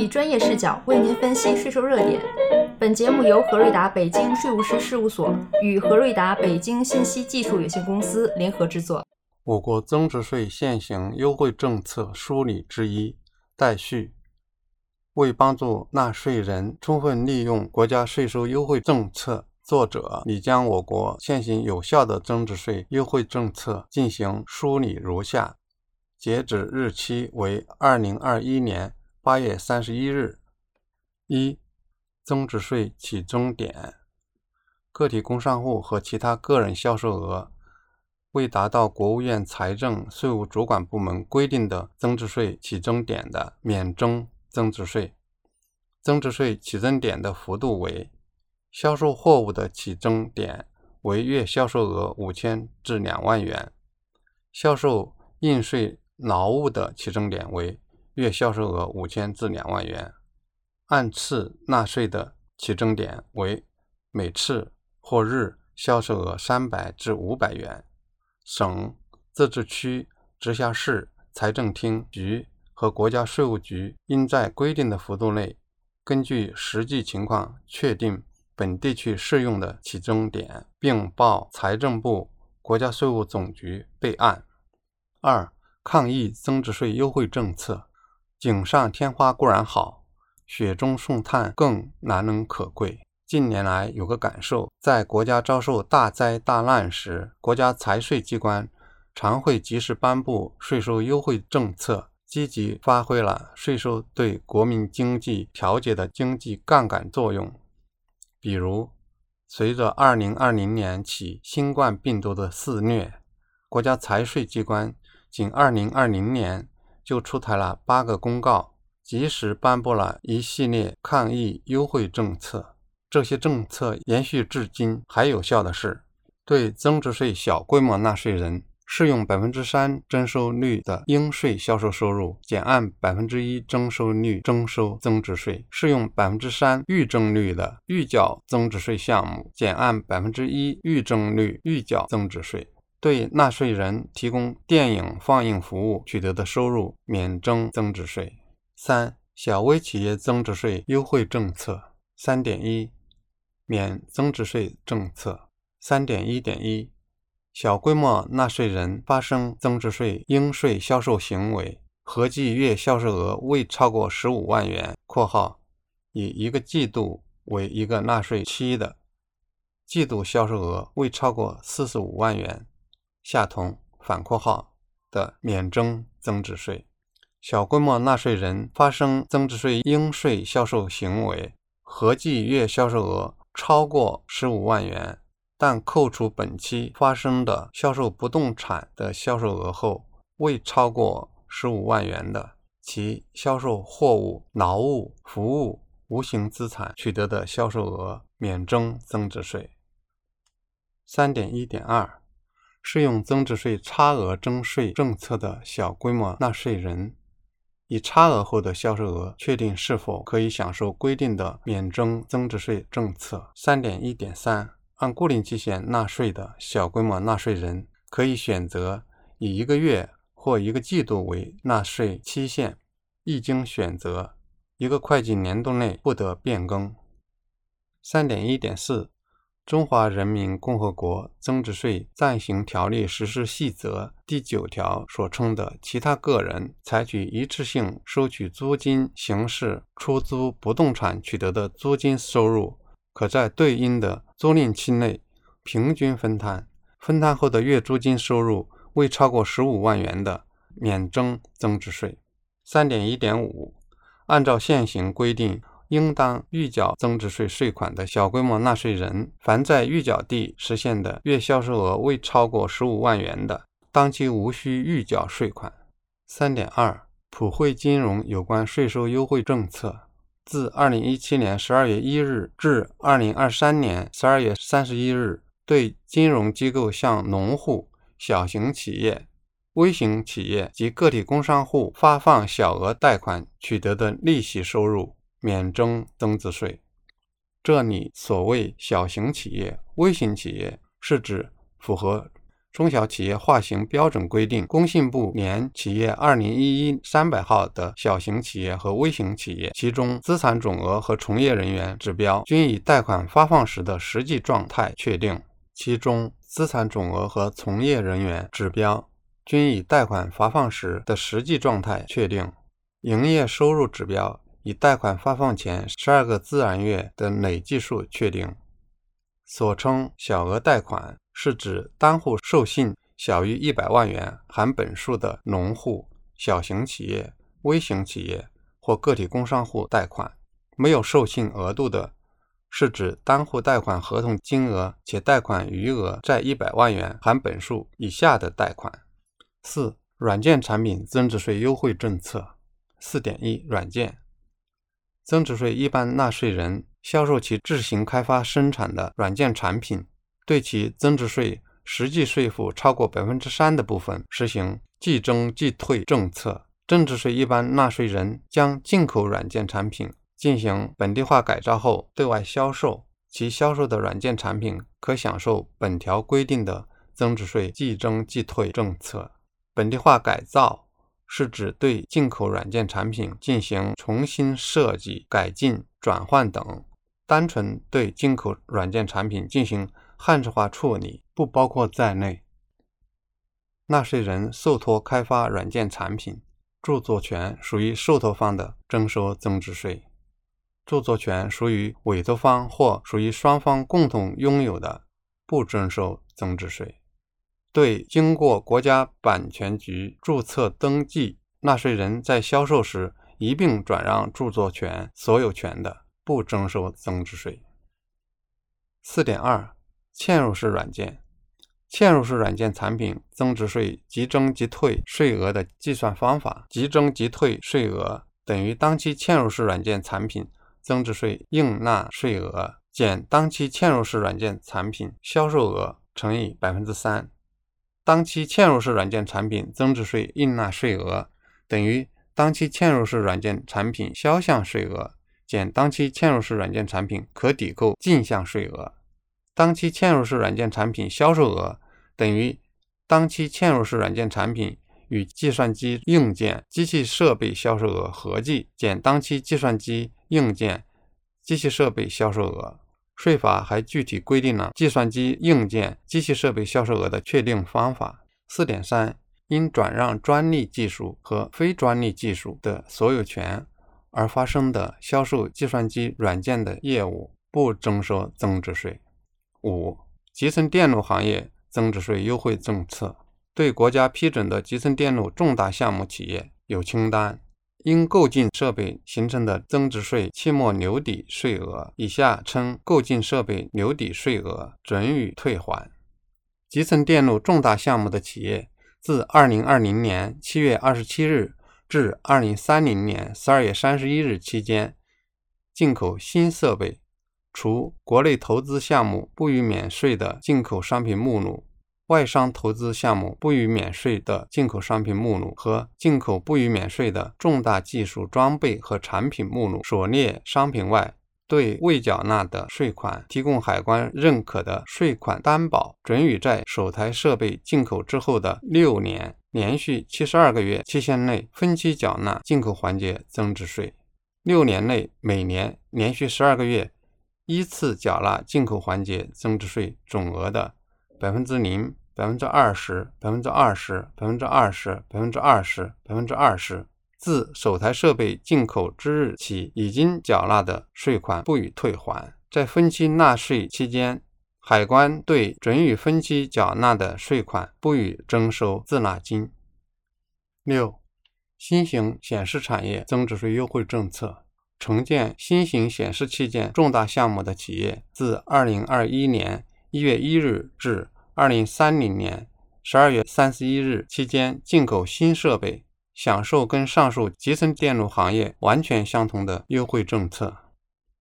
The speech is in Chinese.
以专业视角为您分析税收热点。本节目由何瑞达北京税务师事务所与何瑞达北京信息技术有限公司联合制作。我国增值税现行优惠政策梳理之一待续。为帮助纳税人充分利用国家税收优惠政策，作者拟将我国现行有效的增值税优惠政策进行梳理如下。截止日期为二零二一年八月三十一日。一、增值税起征点：个体工商户和其他个人销售额未达到国务院财政税务主管部门规定的增值税起征点的，免征增值税。增值税起征点的幅度为：销售货物的起征点为月销售额五千至两万元；销售应税。劳务的起征点为月销售额五千至两万元，按次纳税的起征点为每次或日销售额三百至五百元。省、自治区、直辖市财政厅局和国家税务局应在规定的幅度内，根据实际情况确定本地区适用的起征点，并报财政部、国家税务总局备案。二。抗疫增值税优惠政策，锦上添花固然好，雪中送炭更难能可贵。近年来有个感受，在国家遭受大灾大难时，国家财税机关常会及时颁布税收优惠政策，积极发挥了税收对国民经济调节的经济杠杆作用。比如，随着2020年起新冠病毒的肆虐，国家财税机关。仅2020年就出台了八个公告，及时颁布了一系列抗疫优惠政策。这些政策延续至今还有效的是，对增值税小规模纳税人适用百分之三征收率的应税销售收入减按百分之一征收率征收增值税；适用百分之三预征率的预缴增值税项目减按百分之一预征率预缴增值税。对纳税人提供电影放映服务取得的收入免征增值税。三、小微企业增值税优惠政策三点一免增值税政策三点一点一小规模纳税人发生增值税应税销售行为，合计月销售额未超过十五万元（括号以一个季度为一个纳税期的），季度销售额未超过四十五万元。下同反括号的免征增值税。小规模纳税人发生增值税应税销售行为，合计月销售额超过十五万元，但扣除本期发生的销售不动产的销售额后未超过十五万元的，其销售货物、劳务、服务、无形资产取得的销售额免征增值税。三点一点二。适用增值税差额征税政策的小规模纳税人，以差额后的销售额确定是否可以享受规定的免征增值税政策。三点一点三，按固定期限纳税的小规模纳税人，可以选择以一个月或一个季度为纳税期限，一经选择，一个会计年度内不得变更。三点一点四。中华人民共和国增值税暂行条例实施细则第九条所称的其他个人采取一次性收取租金形式出租不动产取得的租金收入，可在对应的租赁期内平均分摊，分摊后的月租金收入未超过十五万元的，免征增值税。三点一点五，按照现行规定。应当预缴增值税税款的小规模纳税人，凡在预缴地实现的月销售额未超过十五万元的，当期无需预缴税款。三点二，普惠金融有关税收优惠政策，自二零一七年十二月一日至二零二三年十二月三十一日，对金融机构向农户、小型企业、微型企业及个体工商户发放小额贷款取得的利息收入。免征增值税。这里所谓小型企业、微型企业，是指符合中小企业划型标准规定》工信部年企业二零一一三百号的小型企业和微型企业，其中资产总额和从业人员指标均以贷款发放时的实际状态确定。其中资产总额和从业人员指标均以贷款发放时的实际状态确定。营业收入指标以贷款发放前十二个自然月的累计数确定。所称小额贷款。是指单户授信小于一百万元含本数的农户、小型企业、微型企业或个体工商户贷款；没有授信额度的，是指单户贷款合同金额且贷款余额在一百万元含本数以下的贷款。四、软件产品增值税优惠政策。四点一、软件增值税一般纳税人销售其自行开发生产的软件产品。对其增值税实际税负超过百分之三的部分，实行即征即退政策。增值税一般纳税人将进口软件产品进行本地化改造后对外销售，其销售的软件产品可享受本条规定的增值税即征即退政策。本地化改造是指对进口软件产品进行重新设计、改进、转换等。单纯对进口软件产品进行汉字化处理不包括在内。纳税人受托开发软件产品，著作权属于受托方的，征收增值税；著作权属于委托方或属于双方共同拥有的，不征收增值税。对经过国家版权局注册登记，纳税人在销售时一并转让著作权所有权的，不征收增值税。四点二。嵌入式软件，嵌入式软件产品增值税即征即退税额的计算方法：即征即退税额等于当期嵌入式软件产品增值税应纳税额减当期嵌入式软件产品销售额乘以百分之三。当期嵌入式软件产品增值税应纳税额等于当期嵌入式软件产品销项税额减当期嵌入式软件产品可抵扣进项税额。当期嵌入式软件产品销售额等于当期嵌入式软件产品与计算机硬件、机器设备销售额合计减当期计算机硬件、机器设备销售额。税法还具体规定了计算机硬件、机器设备销售额的确定方法。四点三，因转让专利技术和非专利技术的所有权而发生的销售计算机软件的业务，不征收增值税。五、集成电路行业增值税优惠政策对国家批准的集成电路重大项目企业有清单，因购进设备形成的增值税期末留抵税额（以下称购进设备留抵税额）准予退还。集成电路重大项目的企业，自二零二零年七月二十七日至二零三零年十二月三十一日期间进口新设备。除国内投资项目不予免税的进口商品目录、外商投资项目不予免税的进口商品目录和进口不予免税的重大技术装备和产品目录所列商品外，对未缴纳的税款提供海关认可的税款担保，准予在首台设备进口之后的六年连续七十二个月期限内分期缴纳进口环节增值税；六年内每年连续十二个月。依次缴纳进口环节增值税总额的百分之零、百分之二十、百分之二十、百分之二十、百分之二十、百分之二十。自首台设备进口之日起，已经缴纳的税款不予退还。在分期纳税期间，海关对准予分期缴纳的税款不予征收滞纳金。六、新型显示产业增值税优惠政策。承建新型显示器件重大项目的企业，自二零二一年一月一日至二零三零年十二月三十一日期间进口新设备，享受跟上述集成电路行业完全相同的优惠政策。